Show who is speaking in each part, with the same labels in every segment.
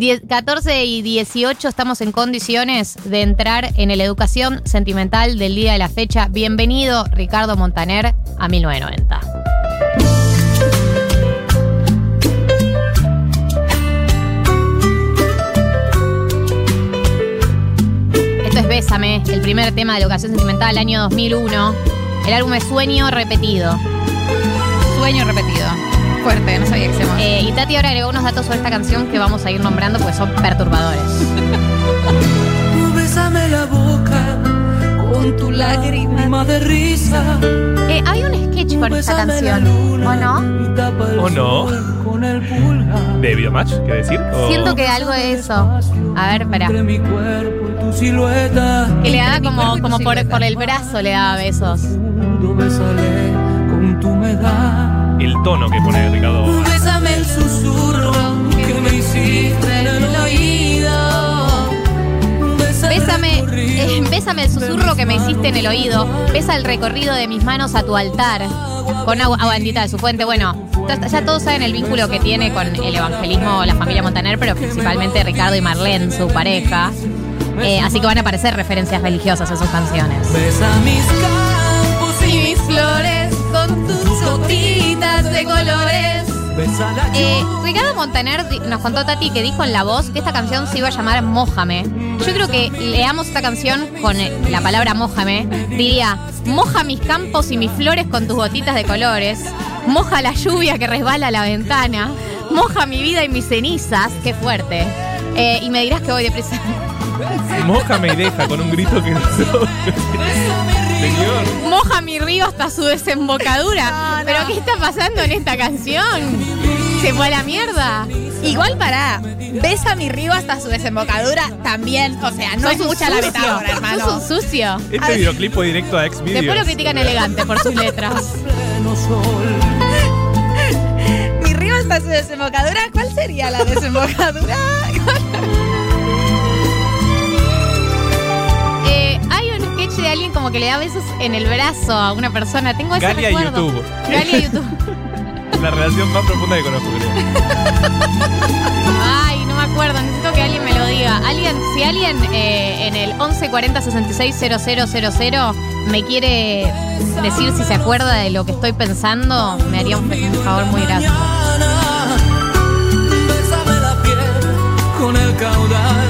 Speaker 1: Die- 14 y 18 estamos en condiciones de entrar en el educación sentimental del día de la fecha. Bienvenido, Ricardo Montaner, a 1990. Esto es Bésame, el primer tema de educación sentimental, año 2001. El álbum es Sueño Repetido.
Speaker 2: Sueño repetido. Fuerte, no sabía que se llamaba.
Speaker 1: Eh, y Tati ahora agregó unos datos sobre esta canción que vamos a ir nombrando porque son perturbadores.
Speaker 3: Bésame la boca con tu lágrima de risa.
Speaker 1: Eh, hay un sketch con esta canción, ¿o no?
Speaker 3: ¿O
Speaker 4: no? ¿De Videomatch, quiere decir? O-
Speaker 1: Siento que algo de eso. A ver, espera.
Speaker 3: Entre mi cuerpo y tu silueta.
Speaker 1: Que le daba
Speaker 2: mi
Speaker 1: como, como por, el brazo, le daba besos.
Speaker 3: Mundo, Bésale con tu humedad.
Speaker 4: El tono que pone Ricardo.
Speaker 3: Bésame el susurro que me hiciste en el oído.
Speaker 1: Bésame, eh, bésame el susurro que me hiciste en el oído. Besa el recorrido de mis manos a tu altar. Con agua, bendita de su fuente. Bueno, ya todos saben el vínculo que tiene con el evangelismo la familia Montaner, pero principalmente Ricardo y Marlene, su pareja. Eh, así que van a aparecer referencias religiosas en sus canciones. Colores. Eh, Ricardo Montaner nos contó Tati que dijo en la voz que esta canción se iba a llamar Mójame. Yo creo que leamos esta canción con eh, la palabra Mójame. Diría, moja mis campos y mis flores con tus gotitas de colores. Moja la lluvia que resbala a la ventana. Moja mi vida y mis cenizas. Qué fuerte. Eh, y me dirás que voy deprisa.
Speaker 4: Mójame y deja con un grito que Señor.
Speaker 1: Moja mi río hasta su desembocadura. ¿Pero qué está pasando en esta canción? Se fue a la mierda.
Speaker 2: Igual para Besa mi río hasta su desembocadura también. O sea, no es mucha la metáfora, hermano.
Speaker 1: Sos un sucio.
Speaker 4: Este videoclip fue directo a Xvideos.
Speaker 1: Después lo critican elegante por sus letras.
Speaker 2: Mi río hasta su desembocadura. ¿Cuál sería la desembocadura?
Speaker 1: de alguien como que le da besos en el brazo a una persona. Tengo ese
Speaker 4: Galia
Speaker 1: recuerdo.
Speaker 4: YouTube.
Speaker 1: Galia YouTube.
Speaker 4: La relación más profunda que conozco, creo.
Speaker 1: Ay, no me acuerdo. Necesito que alguien me lo diga. Alguien, si alguien eh, en el 1140 66 000 me quiere decir si se acuerda de lo que estoy pensando, me haría un, un favor muy grande.
Speaker 3: Con el caudal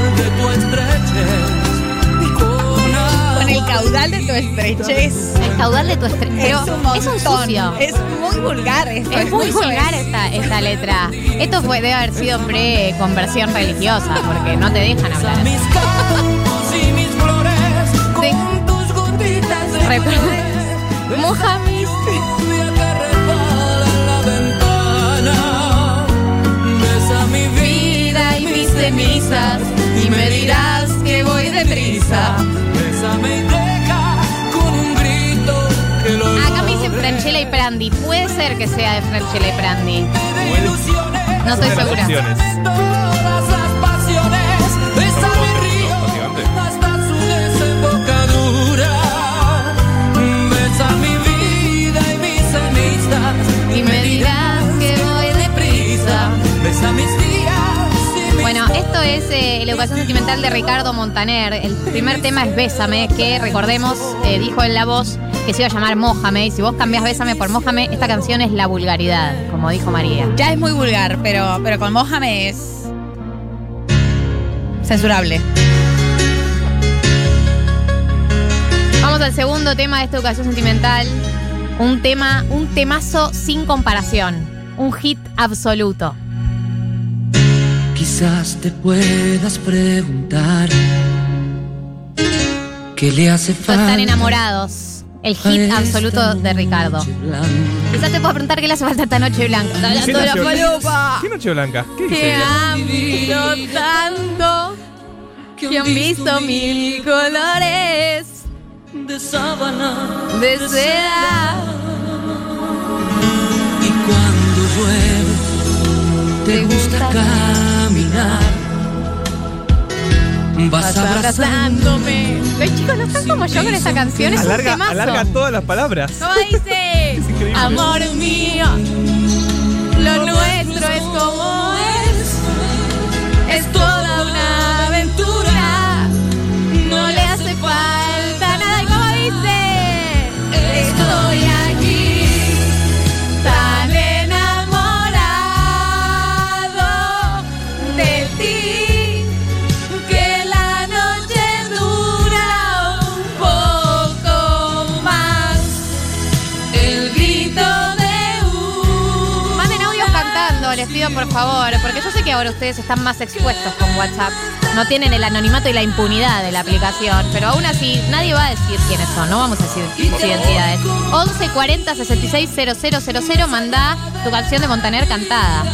Speaker 2: caudal de tu estrechez.
Speaker 1: El caudal de tu estrella.
Speaker 2: Es un montón.
Speaker 1: es un sucio.
Speaker 2: Es muy vulgar esto.
Speaker 1: Es muy vulgar
Speaker 2: es.
Speaker 1: esta, esta letra. Esto fue, debe haber sido pre-conversión religiosa, porque no te dejan hablar.
Speaker 3: mis campos y mis flores. Con tus gotitas de.
Speaker 1: Moja mis-
Speaker 3: mi vida y mis cenizas. Y me dirás que voy deprisa. Bésame
Speaker 1: Franchella y Prandi. Puede ser que sea de Franchella y Prandi. No estoy segura.
Speaker 3: y
Speaker 1: me dirás que voy deprisa.
Speaker 3: Besa mis
Speaker 1: Bueno, esto es eh, la educación sentimental de Ricardo Montaner. El primer tema es Bésame, que recordemos, eh, dijo en la voz que se iba a llamar Mójame. Y si vos cambiás Bésame por Mójame, esta canción es la vulgaridad, como dijo María.
Speaker 2: Ya es muy vulgar, pero, pero con Mójame es. censurable.
Speaker 1: Vamos al segundo tema de esta educación sentimental. Un tema, un temazo sin comparación. Un hit absoluto.
Speaker 3: Quizás te puedas preguntar qué le hace
Speaker 1: No
Speaker 3: falta.
Speaker 1: están enamorados. El hit absoluto de Ricardo. Quizás te puedo preguntar qué le hace falta esta noche blanca. Está
Speaker 4: ¿Qué
Speaker 1: hablando de la falopa.
Speaker 4: ¿Qué noche blanca? ¿Qué dice
Speaker 1: Te
Speaker 4: ella?
Speaker 1: amo tanto que han visto mil colores
Speaker 3: de sábana
Speaker 1: de seda.
Speaker 3: y cuando llueve te gusta caminar vas abrazando
Speaker 1: abrazándome. Los chicos no están como yo con esta canción, es un
Speaker 4: Alarga,
Speaker 1: temazo.
Speaker 4: alarga todas las palabras.
Speaker 1: ¿Cómo dice?
Speaker 4: Es increíble.
Speaker 1: Amor mío, lo nuestro es como es. Estoy por favor, porque yo sé que ahora ustedes están más expuestos con WhatsApp. No tienen el anonimato y la impunidad de la aplicación, pero aún así nadie va a decir quiénes son, no vamos a decir sus identidades. 11 40 66 000, mandá tu canción de Montaner cantada.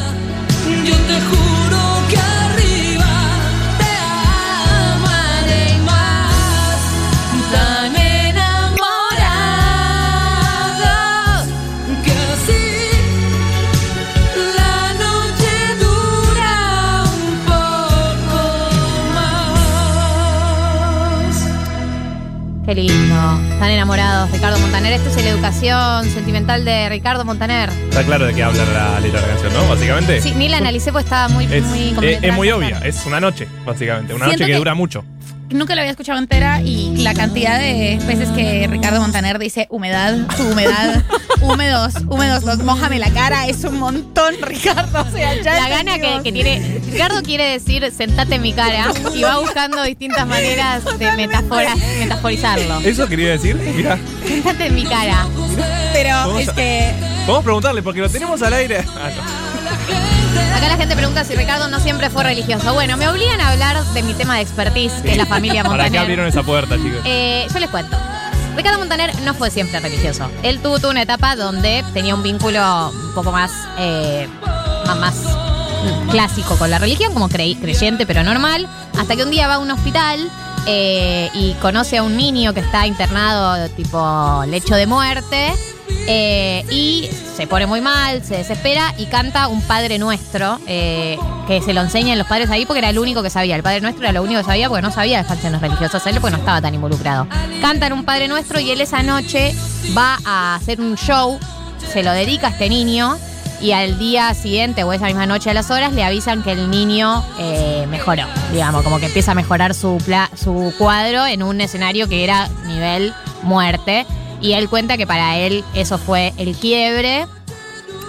Speaker 1: Qué lindo. Están enamorados, Ricardo Montaner. Esta es la educación sentimental de Ricardo Montaner.
Speaker 4: Está claro de qué habla la letra de la canción, ¿no? Básicamente.
Speaker 1: Sí, ni la analicé porque estaba muy,
Speaker 4: Es,
Speaker 1: muy
Speaker 4: eh, es muy obvia, es una noche, básicamente. Una
Speaker 2: Siento
Speaker 4: noche que,
Speaker 2: que-
Speaker 4: dura mucho.
Speaker 2: Nunca la había escuchado entera y la cantidad de veces que Ricardo Montaner dice humedad, tu humedad, húmedos, húmedos, los mójame la cara, es un montón, Ricardo. O sea, ya
Speaker 1: La gana que, tiene. Ricardo quiere decir sentate en mi cara y va buscando distintas maneras de metafora, metaforizarlo.
Speaker 4: Eso quería decir. Mira,
Speaker 1: Sentate en mi cara.
Speaker 2: Pero es
Speaker 4: a-
Speaker 2: que
Speaker 4: vamos a preguntarle porque lo tenemos al aire. Ah, no.
Speaker 1: Acá la gente pregunta si Ricardo no siempre fue religioso. Bueno, me obligan a hablar de mi tema de expertise, que es la familia
Speaker 4: ¿Para qué
Speaker 1: Montaner.
Speaker 4: abrieron esa puerta, chicos?
Speaker 1: Eh, yo les cuento. Ricardo Montaner no fue siempre religioso. Él tuvo, tuvo una etapa donde tenía un vínculo un poco más, eh, más, clásico con la religión, como creyente pero normal, hasta que un día va a un hospital eh, y conoce a un niño que está internado tipo lecho de muerte eh, y se pone muy mal, se desespera y canta un Padre Nuestro eh, que se lo enseñan los padres ahí porque era el único que sabía. El Padre Nuestro era lo único que sabía porque no sabía de canciones religiosas él porque no estaba tan involucrado. Cantan un Padre Nuestro y él esa noche va a hacer un show, se lo dedica a este niño y al día siguiente o esa misma noche a las horas le avisan que el niño eh, mejoró, digamos, como que empieza a mejorar su, su cuadro en un escenario que era nivel muerte. Y él cuenta que para él eso fue el quiebre,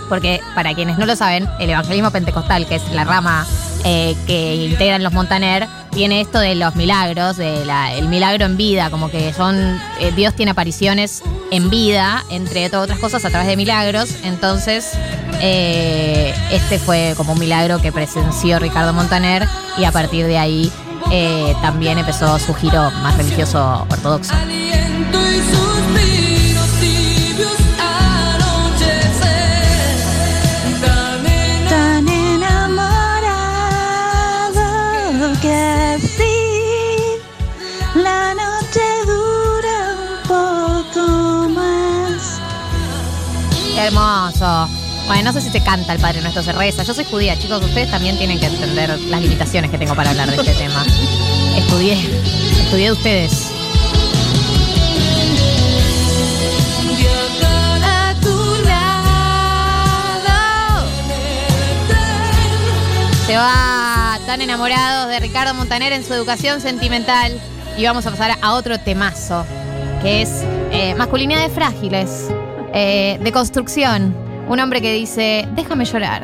Speaker 1: porque para quienes no lo saben, el evangelismo pentecostal, que es la rama eh, que integran los Montaner, tiene esto de los milagros, de el milagro en vida, como que son, eh, Dios tiene apariciones en vida, entre todas otras cosas, a través de milagros. Entonces, eh, este fue como un milagro que presenció Ricardo Montaner y a partir de ahí también empezó su giro más religioso ortodoxo. Hermoso. Bueno, no sé si se canta el Padre Nuestro, se reza. Yo soy judía, chicos. Ustedes también tienen que entender las limitaciones que tengo para hablar de este tema. Estudié, estudié de ustedes. Se va tan enamorados de Ricardo Montaner en su educación sentimental. Y vamos a pasar a otro temazo, que es eh, masculinidades frágiles, eh, de construcción. Un hombre que dice, déjame llorar.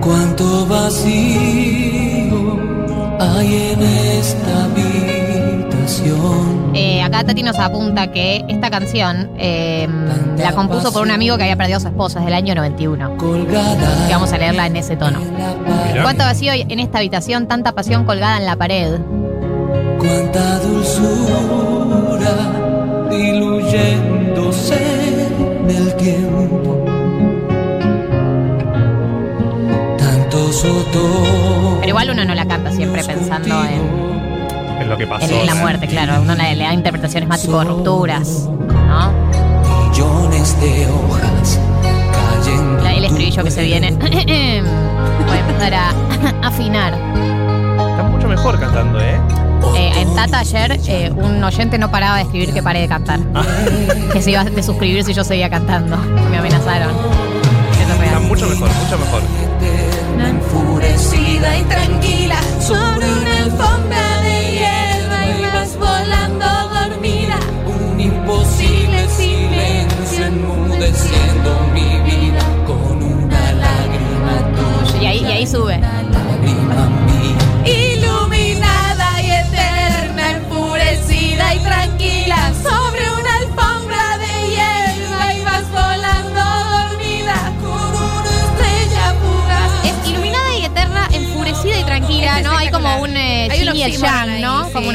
Speaker 3: Cuánto vacío hay en esta habitación.
Speaker 1: Eh, acá Tati nos apunta que esta canción eh, la compuso por un amigo que había perdido a su esposa desde el año 91.
Speaker 3: Colgada.
Speaker 1: Que vamos a leerla en ese tono. ¿Cuánto vacío en esta habitación? Tanta pasión colgada en la pared.
Speaker 3: Cuánta dulzura diluyéndose en el tiempo. Tantos otoños.
Speaker 1: Pero igual uno no la canta siempre pensando en,
Speaker 4: Es lo que pasó.
Speaker 1: en la
Speaker 4: ¿eh?
Speaker 1: muerte, claro. Uno le, le da interpretaciones más tipo rupturas, ¿no?
Speaker 3: Millones de hojas cayendo.
Speaker 1: La- El
Speaker 3: en
Speaker 1: estribillo que se viene. Voy a empezar a afinar.
Speaker 4: Está mucho mejor cantando, ¿eh?
Speaker 1: Eh, en Tata ayer eh, un oyente no paraba de escribir que paré de cantar. Que se iba a desuscribir si yo seguía cantando. Me amenazaron. Eso es
Speaker 4: Está
Speaker 1: real.
Speaker 4: mucho mejor, mucho mejor.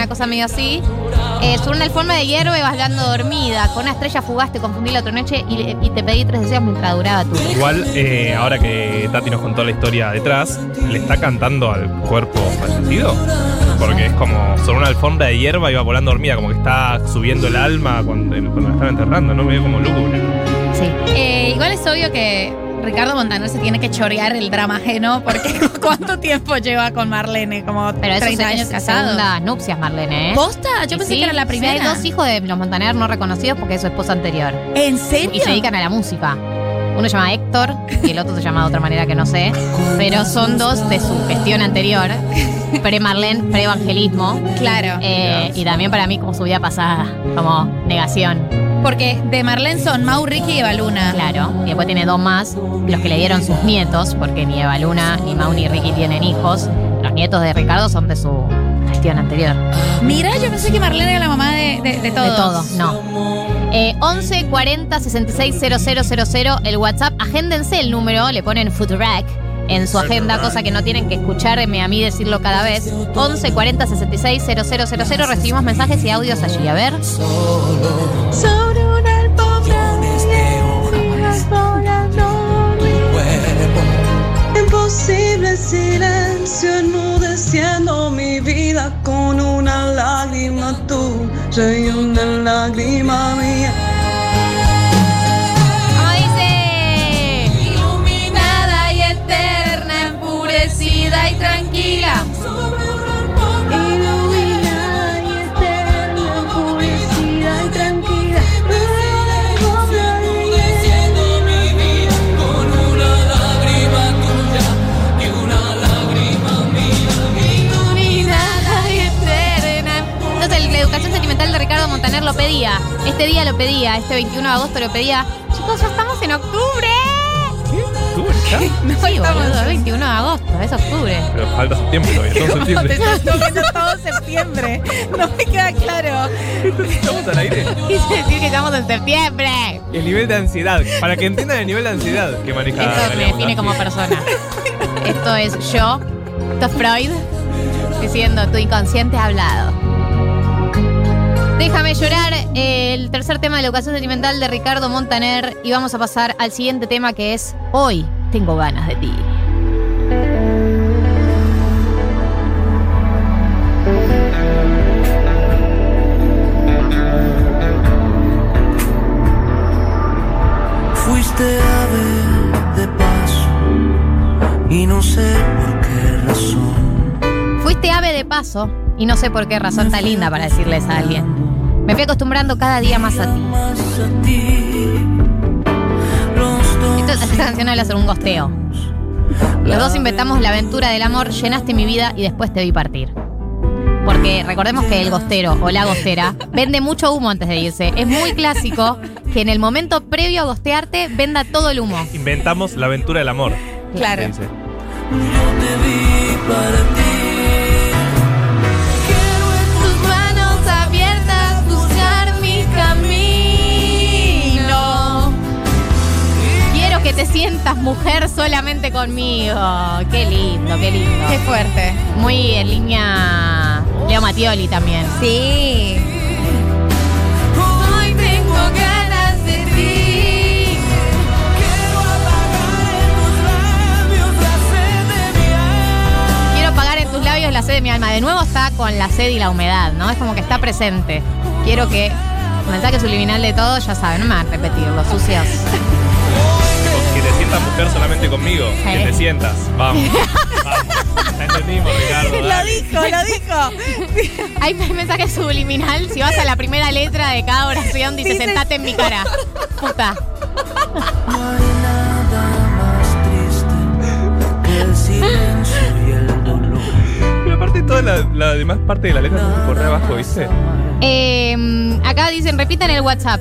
Speaker 3: Una
Speaker 1: cosa medio así. Eh, sobre una alfombra de hierba y vas hablando dormida. Con una estrella fugaz te confundí la otra noche y, y te pedí tres deseos mientras duraba tu.
Speaker 4: Igual, eh, ahora que Tati nos contó la historia detrás, ¿le está cantando al cuerpo fallecido? Porque es como sobre una alfombra de hierba y va volando dormida, como que está subiendo el alma cuando, cuando la están enterrando, ¿no? Medio como lúgubre.
Speaker 1: Sí.
Speaker 2: Eh, igual es obvio que Ricardo Montaner se tiene que chorear el drama ajeno porque ¿cuánto tiempo lleva con Marlene? Como
Speaker 1: Pero eso
Speaker 2: 30
Speaker 1: es-
Speaker 2: años
Speaker 1: es
Speaker 2: casado.
Speaker 1: segunda nupcias, Marlene, ¿eh?
Speaker 2: ¿Posta? Yo pensé
Speaker 1: Sí,
Speaker 2: que era la
Speaker 1: sí,
Speaker 2: primera.
Speaker 1: hay dos hijos de los Montaner no reconocidos porque es su esposa anterior.
Speaker 2: ¿En serio?
Speaker 1: Y se dedican a la música. Uno se llama Héctor y el otro se llama de otra manera que no sé. Pero son dos de su gestión anterior. Pre-Marlene, pre-evangelismo.
Speaker 2: Claro.
Speaker 1: Eh, y también para mí como su vida pasada, como negación.
Speaker 2: Porque de Marlene son Mau, Ricky y Eva Luna.
Speaker 1: Claro. Y después tiene dos más, los que le dieron sus nietos, porque ni Eva Luna, ni Mau, ni Ricky tienen hijos. Los nietos de Ricardo son de su gestión anterior.
Speaker 2: Mira, yo pensé que Marlene era la mamá de, de, de todos.
Speaker 1: De todos, no. Eh, 11 40 66 000, el WhatsApp. Agéndense el número, le ponen Futurac en su agenda, cosa que no tienen que escucharme a mí decirlo cada vez. 11 40 66 000. Recibimos mensajes y audios allí. A ver.
Speaker 2: Sobre una alfombra
Speaker 3: Imposible silencio enmudeciendo mi vida con una lágrima tuya y una lágrima mía.
Speaker 1: Sentimental de Ricardo Montaner lo pedía. Este día lo pedía, este 21 de agosto lo pedía. Chicos, ya estamos en octubre.
Speaker 4: ¿Tú ya?
Speaker 1: Sí, boludo, es 21 de agosto, es octubre.
Speaker 4: Pero falta tiempo todavía, todo
Speaker 2: ¿Cómo te
Speaker 4: septiembre.
Speaker 2: estás comiendo todo septiembre? No me queda claro.
Speaker 4: Estamos al aire.
Speaker 1: Quise decir que estamos en septiembre.
Speaker 4: El nivel de ansiedad, para que entiendan el nivel de ansiedad que maneja
Speaker 1: Esto me define como persona. Esto es yo, esto es Freud, diciendo tu inconsciente ha hablado. Déjame llorar, el tercer tema de la educación sentimental de Ricardo Montaner y vamos a pasar al siguiente tema que es Hoy tengo ganas de ti.
Speaker 5: Fuiste ave de paso y no sé por qué razón.
Speaker 1: Fuiste ave de paso y no sé por qué razón tan linda para decirles a alguien. Me fui acostumbrando cada día más a ti. Esto- esta canción habla sobre un gosteo. Los dos inventamos la aventura del amor, llenaste mi vida y después te vi partir. Porque recordemos que el gostero o la gostera vende mucho humo antes de irse. Es muy clásico que en el momento previo a gostearte venda todo el humo.
Speaker 4: Inventamos la aventura del amor.
Speaker 2: Claro.
Speaker 5: Yo te vi para ti.
Speaker 1: Sientas mujer solamente conmigo. Qué lindo, qué lindo.
Speaker 2: Qué fuerte.
Speaker 1: Muy en línea Leo Mattioli también.
Speaker 2: Sí.
Speaker 1: Hoy tengo ganas de ti. Quiero apagar en tus labios la sed de mi alma. De nuevo está con la sed y la humedad, ¿no? Es como que está presente. Quiero que. Mensaje subliminal de todo, ya saben, no me van a repetirlo, sucios.
Speaker 4: Sientas mujer solamente conmigo. Que te sientas. Vamos. Vamos. Entendimos, Ricardo.
Speaker 2: Lo
Speaker 4: dale.
Speaker 2: dijo, lo dijo.
Speaker 1: Hay mensaje subliminal. Si vas a la primera letra de cada oración, dice
Speaker 2: Dice-
Speaker 1: sentate en mi cara. Puta.
Speaker 5: No hay nada más triste que el silencio y el dolor.
Speaker 4: Pero aparte toda la, la demás parte de la letra está por abajo, ¿viste?
Speaker 1: Eh, acá dicen, repitan el WhatsApp.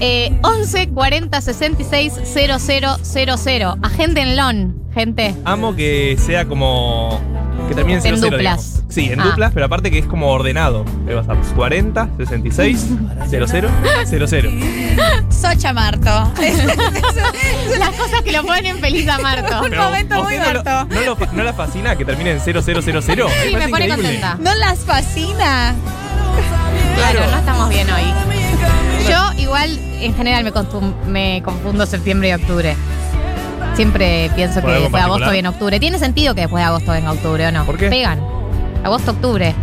Speaker 1: Eh, 11 40 66 000. Agéndenlo, gente.
Speaker 4: Amo que sea como Que termina en 00,
Speaker 1: En duplas.
Speaker 4: digamos. Sí, en
Speaker 1: Ah.
Speaker 4: duplas, pero aparte que es como ordenado. El WhatsApp 40, 66, 00, 00.
Speaker 2: Socha Marto.
Speaker 1: Las cosas que lo ponen feliz a Marto.
Speaker 2: Un momento
Speaker 4: ¿a
Speaker 2: muy
Speaker 4: no, lo-
Speaker 2: Marto.
Speaker 4: no, lo ¿No la fascina que termine en 0000?
Speaker 1: Sí, me pone contenta.
Speaker 2: ¿No las fascina?
Speaker 1: Claro, no estamos bien hoy. Igual, en general, me, confundo septiembre y octubre. Siempre pienso
Speaker 4: ¿Por
Speaker 1: que después de agosto viene octubre. Tiene sentido que después de agosto venga octubre, ¿o no?
Speaker 4: ¿Por qué?
Speaker 1: Pegan. Agosto, octubre.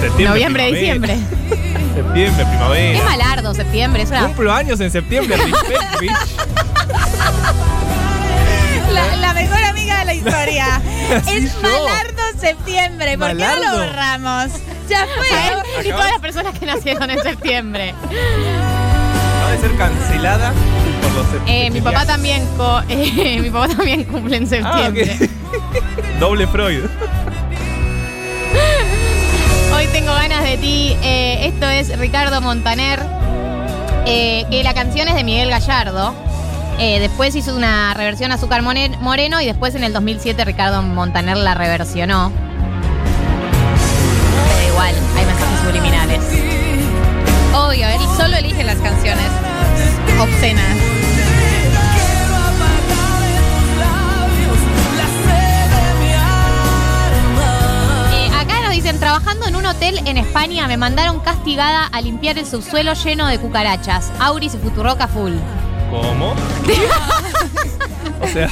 Speaker 4: Septiembre,
Speaker 1: Noviembre,
Speaker 4: primavera.
Speaker 1: diciembre.
Speaker 4: Septiembre, primavera.
Speaker 1: Es malardo septiembre. Es una...
Speaker 4: Cumplo años en septiembre, respect, bitch.
Speaker 2: La, la mejor amiga de la historia. es
Speaker 4: yo.
Speaker 2: Malardo septiembre. ¿Por qué no lo borramos? Ya fue.
Speaker 1: Y todas las personas que nacieron en septiembre.
Speaker 4: A ser cancelada por los
Speaker 1: Eh, mi papá también co- eh, mi papá también cumple en
Speaker 4: Ah,
Speaker 1: septiembre.
Speaker 4: ok. Doble Freud.
Speaker 1: Hoy tengo ganas de ti. Eh, esto es Ricardo Montaner. eh, que la canción es de Miguel Gallardo. Eh, después hizo una reversión a Azúcar Moreno y después en el 2007 Ricardo Montaner la reversionó. Pero igual, hay mensajes subliminales.
Speaker 2: Obvio, él solo elige las canciones obscenas.
Speaker 1: Eh, acá nos dicen, trabajando en un hotel en España me mandaron castigada a limpiar el subsuelo lleno de cucarachas. Auris y Futuroca full.
Speaker 4: ¿Cómo? o sea,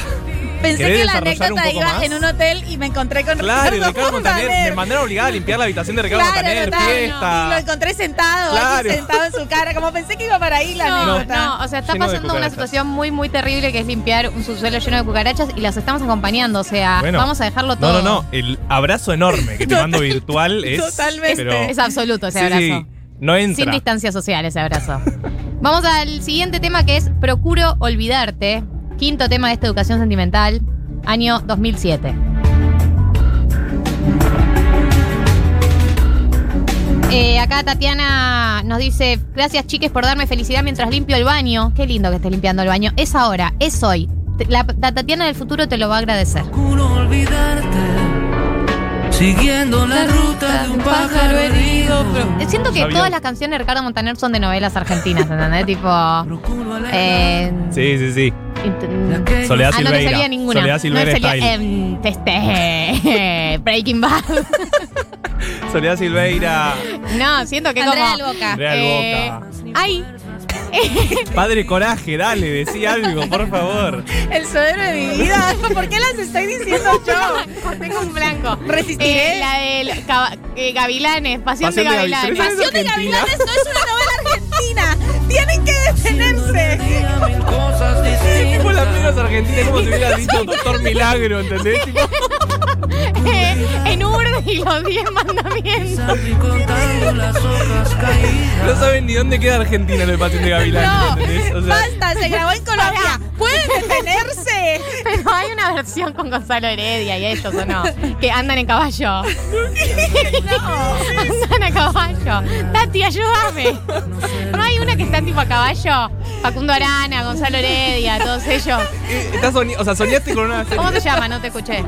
Speaker 2: Pensé
Speaker 4: ¿Querés
Speaker 2: que la anécdota iba
Speaker 4: más?
Speaker 2: en un hotel y me encontré con
Speaker 4: claro, y
Speaker 2: Ricardo,
Speaker 4: Ricardo Montaner.
Speaker 2: Montaner.
Speaker 4: Me mandaron obligada a limpiar la habitación de Ricardo
Speaker 2: Claro,
Speaker 4: Montaner,
Speaker 2: total,
Speaker 4: fiesta.
Speaker 2: Y lo encontré sentado,
Speaker 4: Claro.
Speaker 2: sentado en su cara. Como pensé que iba para ahí la
Speaker 1: No,
Speaker 2: anécdota.
Speaker 1: no, o sea, está
Speaker 4: Lleno de
Speaker 1: pasando una situación muy, muy terrible que es limpiar un subsuelo lleno de cucarachas y las estamos acompañando. O sea,
Speaker 4: Bueno.
Speaker 1: vamos a dejarlo todo.
Speaker 4: No, no, no. El abrazo enorme que te mando virtual es.
Speaker 2: Totalmente.
Speaker 4: pero-
Speaker 1: Es absoluto ese
Speaker 4: Sí,
Speaker 1: abrazo.
Speaker 4: sí, no entra.
Speaker 1: Sin distancia social ese abrazo. Vamos al siguiente tema que es Procuro olvidarte. Quinto tema de esta educación sentimental, año 2007. Eh, acá Tatiana nos dice, gracias chiques por darme felicidad mientras limpio el baño. Qué lindo que estés limpiando el baño. Es ahora, es hoy. La, la Tatiana del futuro te lo va a agradecer.
Speaker 5: Siguiendo la ruta de un pájaro herido.
Speaker 1: Siento que todas las canciones de Ricardo Montaner son de novelas argentinas, ¿entendés? tipo... Eh,
Speaker 4: Sí, sí, sí. Soledad
Speaker 1: Ah, no, no
Speaker 4: Silveira.
Speaker 1: sería ninguna.
Speaker 4: Soledad Silveira
Speaker 1: no
Speaker 4: Style.
Speaker 1: em, este, Breaking Bad.
Speaker 4: Soledad Silveira.
Speaker 1: no, siento que
Speaker 2: Andrea
Speaker 1: como...
Speaker 2: Alboca.
Speaker 4: Andrea
Speaker 1: eh,
Speaker 4: Alboca.
Speaker 1: ay,
Speaker 4: Padre Coraje, dale, decí algo, por favor.
Speaker 2: El sodero de mi vida. ¿Por qué las estoy diciendo yo?
Speaker 1: tengo un blanco.
Speaker 2: Resistiré.
Speaker 1: Eh, la del caba- eh, Gavilanes, Pasión,
Speaker 4: Pasión
Speaker 1: de
Speaker 4: de Gavi-
Speaker 1: Gavilanes.
Speaker 4: ¿Pero esa es
Speaker 2: Pasión de? Gavilanes no es una novela argentina. Tienen que detenerse.
Speaker 4: Tipo la menos argentina, como si hubiera dicho Doctor Milagro, ¿entendés? Tipo,
Speaker 1: Eh, en Urde y los 10 mandamientos.
Speaker 4: No saben ni dónde queda Argentina en el Pasión de Gavilán,
Speaker 2: No,
Speaker 4: ¿entendés? O sea,
Speaker 2: basta, se grabó en Colombia. ¿Pueden detenerse?
Speaker 1: Pero hay una versión con Gonzalo Heredia y ellos, ¿o no? Que andan en caballo. Andan a caballo. Tati, ayúdame. ¿No hay una que está tipo a caballo? Facundo Arana, Gonzalo Heredia, todos ellos.
Speaker 4: eh, estás o sea, soñaste con una serie.
Speaker 1: ¿Cómo se llama? No te escuché.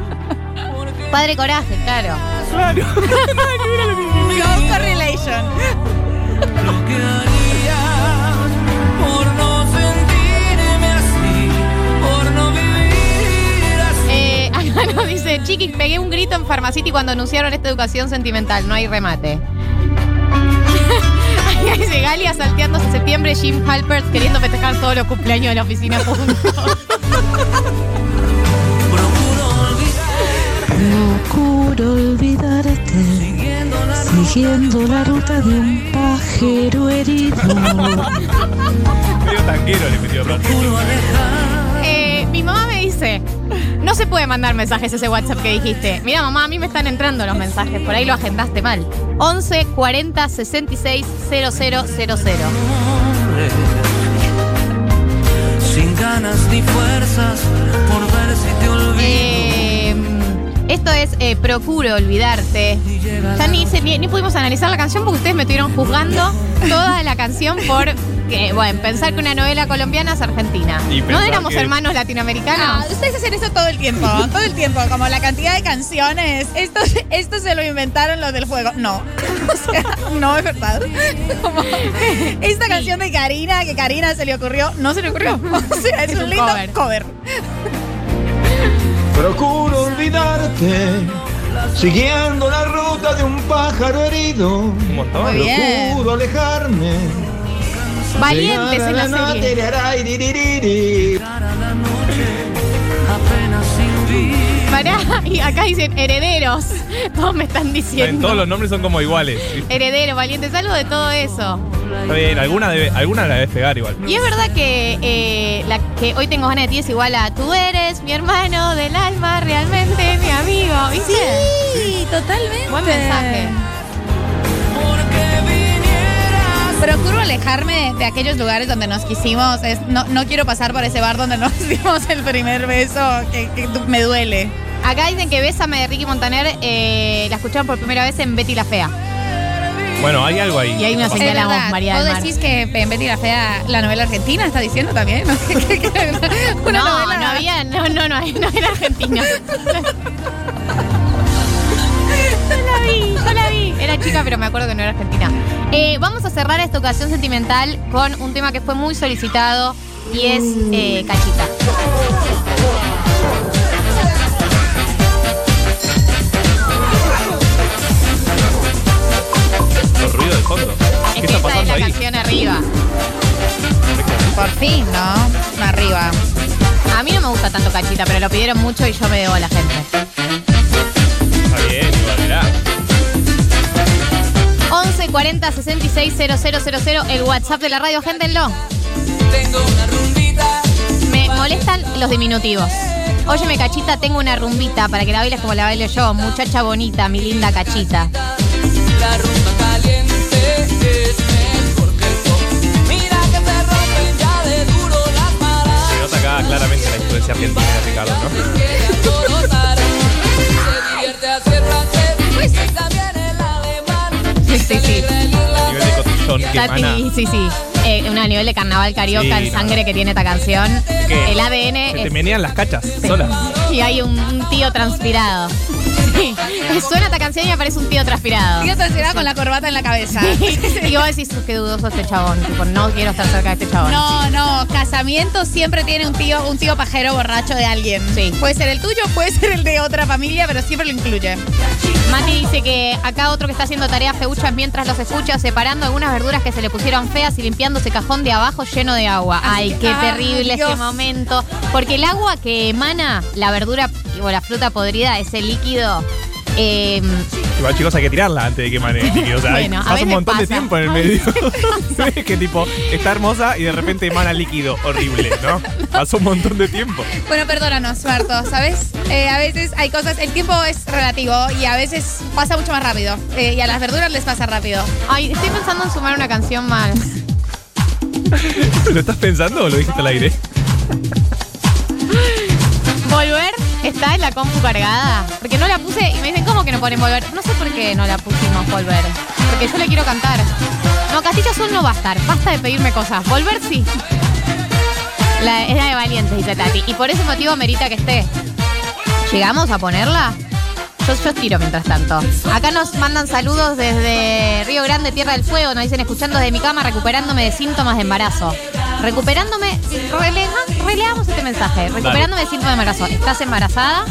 Speaker 1: Padre Coraje, claro.
Speaker 4: Claro.
Speaker 2: No correlation.
Speaker 5: Lo que por no sentirme así, por no vivir así.
Speaker 1: Eh, acá nos dice, Chiqui, pegué un grito en Pharmacity cuando anunciaron esta educación sentimental. No hay remate. Ahí dice Galia salteándose septiembre, Jim Halpert queriendo festejar todos los cumpleaños de la oficina juntos.
Speaker 5: Procuro
Speaker 6: olvidarte,
Speaker 5: siguiendo la
Speaker 6: siguiendo la ruta de un pájaro herido.
Speaker 4: Medio tanquero le metió pronto.
Speaker 5: procuro alejar.
Speaker 1: Eh, mi mamá me dice, no se puede mandar mensajes ese WhatsApp que dijiste. Mira, mamá, a mí me están entrando los mensajes, por ahí lo agendaste mal. 11 40 66 000.
Speaker 5: hombre, Sin ganas ni fuerzas por ver si te olvido.
Speaker 1: Eh, esto es eh, Procuro olvidarte. Ya ni, se- ni, ni pudimos analizar la canción porque ustedes me estuvieron juzgando toda la canción por que, bueno, pensar que una novela colombiana es argentina.
Speaker 4: Y
Speaker 1: ¿No éramos
Speaker 4: que-
Speaker 1: hermanos
Speaker 2: Ah,
Speaker 1: latinoamericanos?
Speaker 2: ustedes hacen eso todo el tiempo, todo el tiempo, como la cantidad de canciones. Esto, esto se lo inventaron los del juego. No, o sea, no es verdad. Como esta canción de Karina, que Karina se le ocurrió, no se le ocurrió. O sea, es,
Speaker 1: Es
Speaker 2: un
Speaker 1: un
Speaker 2: lindo
Speaker 1: cover.
Speaker 2: cover.
Speaker 5: Procuro olvidarte, siguiendo la ruta de un pájaro herido.
Speaker 4: Un montón.
Speaker 2: Muy bien.
Speaker 5: Procuro alejarme.
Speaker 1: Valientes en la serie. Pará, y acá dicen herederos. Todos me están
Speaker 4: En
Speaker 1: diciendo.
Speaker 4: todos los nombres son como iguales.
Speaker 1: Heredero, valientes, algo de todo eso.
Speaker 4: Está bien, alguna, debe, alguna la debes pegar igual.
Speaker 1: Y es verdad que eh, la que hoy tengo ganas de ti es igual a tú eres mi hermano del alma, realmente mi amigo. ¿Viste?
Speaker 2: Sí, totalmente.
Speaker 1: Buen mensaje.
Speaker 2: Alejarme de aquellos lugares donde nos quisimos. Es, no, no quiero pasar por ese bar donde nos dimos el primer beso, que, me duele.
Speaker 1: Acá dicen que Bésame de Ricky Montaner eh, la escucharon por primera vez en Betty la Fea.
Speaker 4: Bueno, hay algo ahí.
Speaker 1: Y
Speaker 4: Capaz.
Speaker 1: señal- Señalamos, María
Speaker 2: ¿Vos
Speaker 1: del Mar.
Speaker 2: decís que en Betty la Fea, la novela argentina, está diciendo también? ¿no? Una
Speaker 1: no,
Speaker 2: novela-
Speaker 1: no había, no, no, no, no era argentina. Yo la vi, yo la vi. Era chica, pero me acuerdo que no era argentina. Eh, vamos a cerrar esta ocasión sentimental con un tema que fue muy solicitado y es eh, Cachita.
Speaker 4: Los ruidos de fondo.
Speaker 1: Es
Speaker 4: ¿Qué
Speaker 1: que
Speaker 4: está
Speaker 1: esa es
Speaker 4: pasando
Speaker 1: la
Speaker 4: ahí?
Speaker 1: canción arriba.
Speaker 2: Por fin, ¿no? Arriba.
Speaker 1: A mí no me gusta tanto Cachita, pero lo pidieron mucho y yo me debo a la gente. 11 40 66 000, el WhatsApp de la radio, agéntenlo.
Speaker 3: Tengo una rumbita.
Speaker 1: Me molestan los diminutivos. Óyeme, cachita, tengo una rumbita para que la bailes como la bailo yo. Muchacha bonita, mi linda cachita.
Speaker 3: La rumba caliente es mejor que el pop. Mira que te rompen ya de duro las
Speaker 4: Se
Speaker 3: malas.
Speaker 4: nota acá claramente la influencia argentina de Ricardo, ¿no?
Speaker 3: Se divierte a hacer. Y también el alemán.
Speaker 1: Sí, sí, sí.
Speaker 4: Que emana.
Speaker 1: Tati, sí, sí. Eh, un nivel de carnaval carioca,
Speaker 4: Sí,
Speaker 1: el
Speaker 4: no.
Speaker 1: sangre que tiene esta canción.
Speaker 4: ¿Qué?
Speaker 1: El ADN
Speaker 4: Se te
Speaker 1: es-
Speaker 4: menean las cachas solas.
Speaker 1: y hay un, un tío transpirado. Sí. Suena esta canción y aparece un tío transpirado.
Speaker 2: Tío tercera con la corbata en la cabeza.
Speaker 1: y vos decís, qué dudoso este chabón. Tipo, no quiero estar cerca de este chabón.
Speaker 2: No, no, casamiento siempre tiene un tío, un tío pajero borracho de alguien.
Speaker 1: Sí.
Speaker 2: Puede ser el tuyo, puede ser el de otra familia, pero siempre lo incluye.
Speaker 1: Mati dice que acá otro que está haciendo tareas feuchas mientras los escucha, separando algunas verduras que se le pusieron feas y limpiando ese cajón de abajo lleno de agua. Ay, qué terrible
Speaker 2: Dios.
Speaker 1: ese momento. Porque el agua que emana la verdura o la fruta podrida, ese líquido, eh,
Speaker 4: Igual, chicos, hay que tirarla antes de que mane el líquido. O sea, hay-
Speaker 1: Bueno, a
Speaker 4: pasa un montón de tiempo en el medio. Que tipo, está hermosa y de repente emana líquido horrible, ¿no? Pasó un montón de tiempo.
Speaker 2: Bueno, perdónanos, Marto, ¿sabes? Eh, a veces hay cosas, el tiempo es relativo y a veces pasa mucho más rápido. Eh, y a las verduras les pasa rápido.
Speaker 1: ay, estoy pensando en sumar una canción más.
Speaker 4: ¿Lo estás pensando o lo dijiste al aire?
Speaker 1: Volver está en la compu cargada. Porque no la puse y me dicen, ¿cómo que no ponen volver? No sé por qué no la pusimos volver. Porque yo le quiero cantar. No, Castilla Azul no va a estar. Basta de pedirme cosas. Volver sí. La, es la de Valientes, dice Tati. Y por ese motivo merita que esté. ¿Llegamos a ponerla? Yo, yo tiro mientras tanto. Acá nos mandan saludos desde Río Grande, Tierra del Fuego. Nos dicen escuchando desde mi cama, recuperándome de síntomas de embarazo. Recuperándome, releja- releamos este mensaje. Recuperándome de síntomas de embarazo. ¿Estás embarazada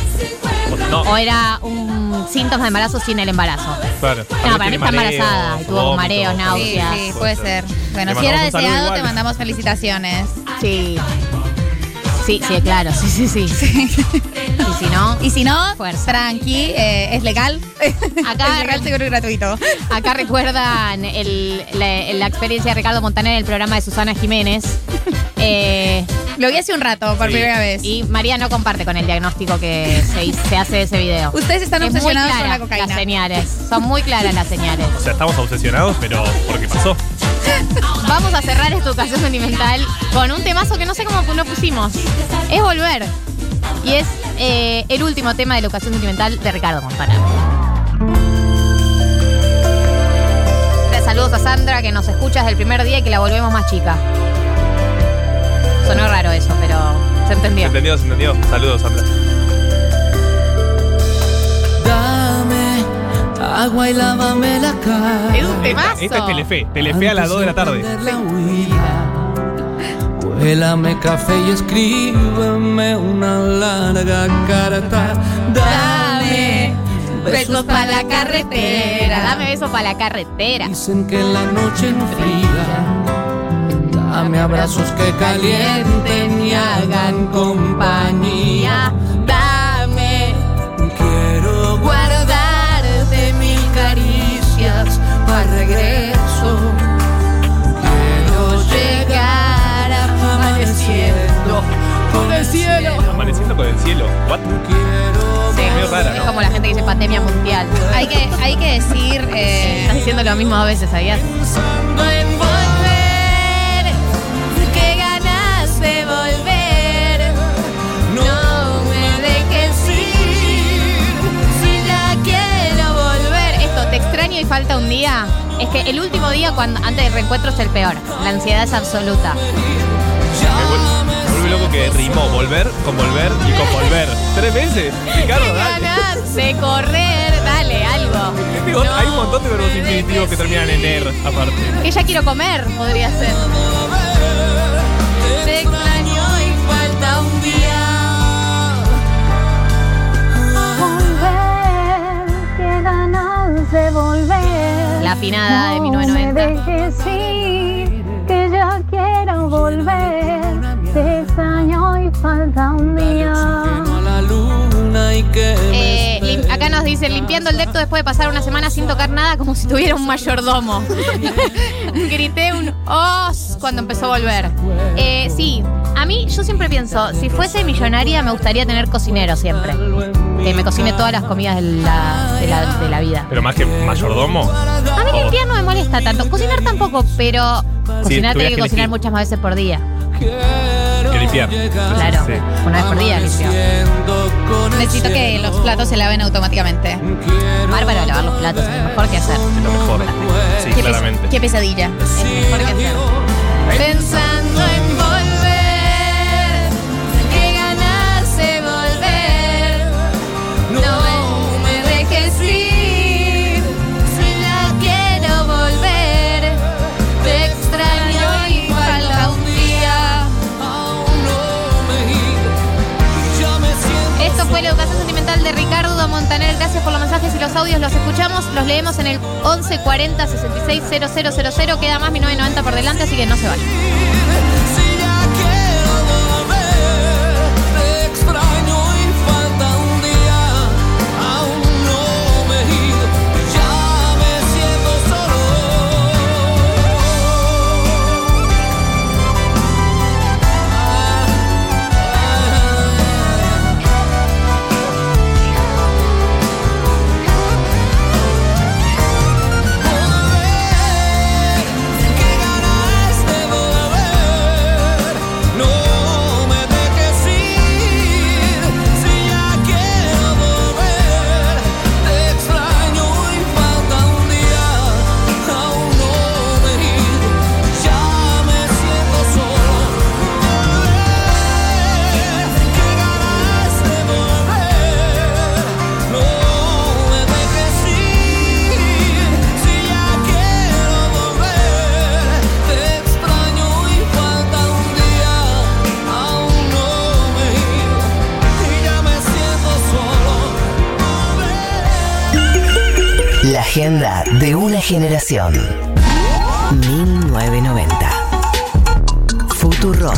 Speaker 4: No,
Speaker 1: o era un síntoma de embarazo sin el embarazo?
Speaker 4: claro.
Speaker 1: No, para mí está embarazada. Tuvo
Speaker 4: vómito.
Speaker 1: mareos,
Speaker 2: Sí,
Speaker 1: náuseas.
Speaker 2: sí, puede ser. Bueno, si era deseado,
Speaker 4: igual.
Speaker 2: te mandamos felicitaciones.
Speaker 1: Sí. Sí, sí, claro, sí, sí, sí. Y si no,
Speaker 2: Y si no,
Speaker 1: Fuerza.
Speaker 2: tranqui, eh, es legal.
Speaker 1: Acá-
Speaker 2: es legal, seguro y gratuito.
Speaker 1: acá recuerdan el- la, la experiencia de Ricardo Montaner en el programa de Susana Jiménez. Eh,
Speaker 2: Lo vi hace un rato, por
Speaker 4: Sí.
Speaker 2: primera vez.
Speaker 1: y María no comparte con el diagnóstico que se, hizo- se hace de ese video.
Speaker 2: Ustedes están
Speaker 1: Es muy
Speaker 2: obsesionados con
Speaker 1: clara
Speaker 2: la cocaína.
Speaker 1: Las señales. Son muy claras las señales.
Speaker 4: O sea, estamos obsesionados, pero porque pasó.
Speaker 1: Vamos a cerrar esta ocasión sentimental con un temazo que no sé cómo lo pusimos. Es volver. Y es eh, el último tema de la ocasión sentimental de Ricardo Montaner. Saludos a. Sandra que nos escucha desde el primer día y que la volvemos más chica. Sonó raro eso, pero se
Speaker 4: Se
Speaker 1: entendió.
Speaker 4: entendió, se entendió. Saludos, Sandra.
Speaker 3: Agua y lávame la cara.
Speaker 1: Es un temazo.
Speaker 4: Esta es Telefe. Telefe a las 2 de la tarde.
Speaker 3: Cuélame café y escríbeme una larga carta.
Speaker 1: Dame besos para la carretera. Dame besos para la carretera.
Speaker 3: Dicen que la noche enfría. Dame abrazos que calienten y hagan compañía. Amaneciendo con el cielo.
Speaker 4: What?
Speaker 3: Quiero
Speaker 1: Sí,
Speaker 4: Medio rara,
Speaker 1: es
Speaker 4: ¿no?
Speaker 1: como la gente que dice pandemia mundial.
Speaker 2: Hay que, hay que decir. eh,
Speaker 1: Estás diciendo lo mismo dos veces, ¿sabías?
Speaker 3: pensando en
Speaker 1: Volver, qué ganas de volver. No me dejes ir, si ya quiero volver. Esto, te extraño y falta un día. Es que el último día cuando antes del reencuentro es el peor. La ansiedad es absoluta.
Speaker 4: Loco que rimó volver con volver y con volver. Tres veces. Ricardo, dale.
Speaker 1: ganas de correr, dale algo.
Speaker 4: Digo, Hay un montón de verbos infinitivos que terminan en er, aparte.
Speaker 1: Que ya quiero comer, podría ser.
Speaker 3: Te extraño y falta un día.
Speaker 7: volver, qué ganas de volver.
Speaker 1: La afinada de
Speaker 7: No me
Speaker 1: 1990.
Speaker 7: dejes ir, que ya quiero volver. Falta un día.
Speaker 1: Eh, acá nos dicen limpiando el depto después de pasar una semana sin tocar nada como si tuviera un mayordomo. Grité un os cuando empezó a volver. Eh, sí, a mí yo siempre pienso, si fuese millonaria me gustaría tener cocinero siempre. Que me cocine todas las comidas de la, de la- de la vida.
Speaker 4: Pero más que mayordomo.
Speaker 1: A mí
Speaker 4: o-
Speaker 1: limpiar no me molesta tanto. Cocinar tampoco, pero cocinar tiene que
Speaker 4: que
Speaker 1: cocinar
Speaker 4: elegir.
Speaker 1: muchas más veces por día.
Speaker 4: Limpiar.
Speaker 1: Claro,
Speaker 4: Sí.
Speaker 1: una vez por día limpio.
Speaker 2: necesito que los platos se laven automáticamente.
Speaker 1: Bárbaro lavar los platos, es lo mejor que hacer.
Speaker 4: Es lo mejor. Sí,
Speaker 2: Qué, pes-
Speaker 4: claramente.
Speaker 2: qué pesadilla.
Speaker 1: Es mejor que hacer. Pensando en de Ricardo Montaner. Gracias por los mensajes y los audios. Los escuchamos, los leemos en el 1140 66 000. Queda más 1990 por delante, así que no se vayan.
Speaker 8: Generación. 1990. Futuro.